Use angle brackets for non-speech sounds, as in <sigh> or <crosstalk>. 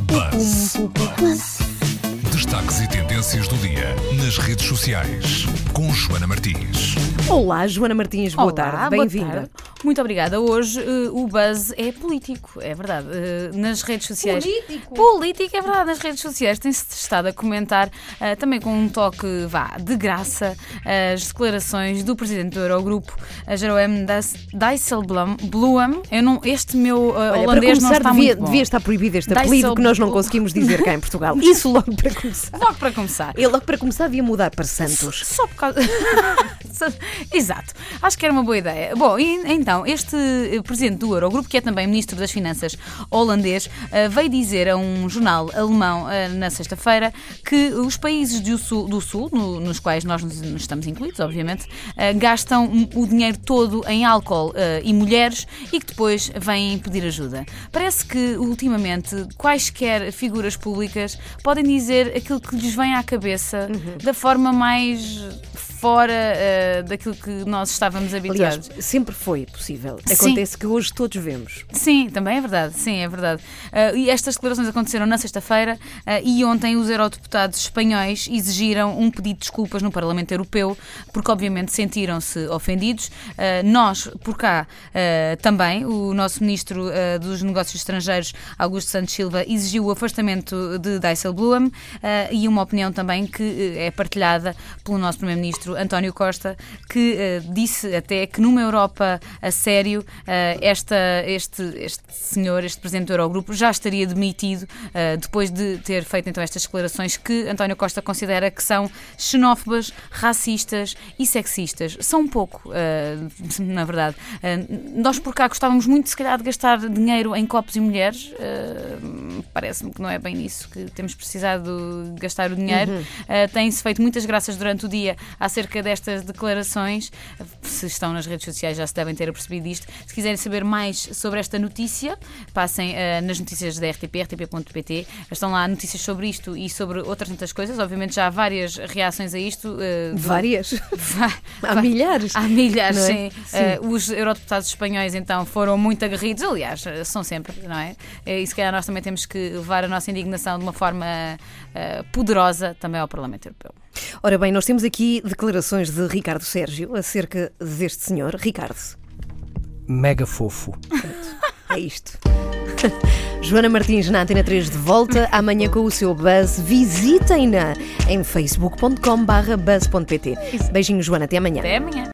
Buzz. Destaques e tendências do dia nas redes sociais com Joana Martins. Olá, Joana Martins, boa Olá, tarde, boa bem-vinda. tarde. Muito obrigada. Hoje eh, o buzz é político, é verdade. Eh, nas redes sociais. Político? Político, é verdade. Nas redes sociais tem-se estado a comentar, eh, também com um toque, vá, de graça, as declarações do presidente do Eurogrupo, a Jeroen Dijs- Dijsselbloem. Bloem. Eu não, este meu Olha, para holandês não começar, está devia, muito bom. devia estar proibido este apelido que nós não conseguimos dizer cá em Portugal. <laughs> Isso logo para começar. Logo para começar. E logo para começar devia mudar para Santos. Só por causa. <laughs> <laughs> Exato. Acho que era uma boa ideia. Bom, e, então, este eh, presidente do Eurogrupo, que é também ministro das Finanças holandês, eh, veio dizer a um jornal alemão eh, na sexta-feira que os países do Sul, do sul no- nos quais nós nos nos estamos incluídos, obviamente, gastam o dinheiro todo em álcool e mulheres e que depois vêm pedir ajuda. Parece que, ultimamente, quaisquer figuras públicas podem dizer aquilo que lhes vem à cabeça da forma mais fora eh, daquilo que nós estávamos Aliás, habituados. sempre foi possível. Sim. Acontece que hoje todos vemos. Sim, também é verdade. Sim, é verdade. Ah, e estas declarações aconteceram na sexta-feira ah, e ontem os eurodeputados espanhóis exigiram um pedido de desculpas no Parlamento Europeu porque, obviamente, sentiram-se ofendidos. Nós, por cá, também, o nosso Ministro dos Negócios Estrangeiros, Augusto Santos Silva, exigiu o afastamento de Dijsselbloem e uma opinião também que é partilhada pelo nosso Primeiro-Ministro António Costa, que eh, disse até que numa Europa a sério, eh, esta, este, este senhor, este Presidente do Eurogrupo, já estaria demitido eh, depois de ter feito então estas declarações que António Costa considera que são xenófobas, racistas e sexistas. São um pouco, na verdade. Nós por cá gostávamos muito, se calhar, de gastar dinheiro em copos e mulheres. Parece-me que não é bem nisso que temos precisado gastar o dinheiro. Uh, Tem-se feito muitas graças durante o dia acerca destas declarações. Se estão nas redes sociais já se devem ter apercebido isto. Se quiserem saber mais sobre esta notícia, passem uh, nas notícias da RTP, rtp.pt. Estão lá notícias sobre isto e sobre outras tantas coisas. Obviamente já há várias reações a isto. uh, do- Várias. <laughs> Há milhares. Há milhares, é? sim. Sim. Eh, os eurodeputados espanhóis, então, foram muito aguerridos. Aliás, são sempre, não é? E se calhar nós também temos que levar a nossa indignação de uma forma poderosa também ao Parlamento Europeu. Ora bem, nós temos aqui declarações de Ricardo Sérgio acerca deste senhor. Ricardo, mega fofo. é isto. <laughs> Joana Martins na Antena 3 de volta amanhã com o seu buzz. Visitem-na em facebook.com/buzz.pt. Beijinho, Joana, até amanhã. Até amanhã.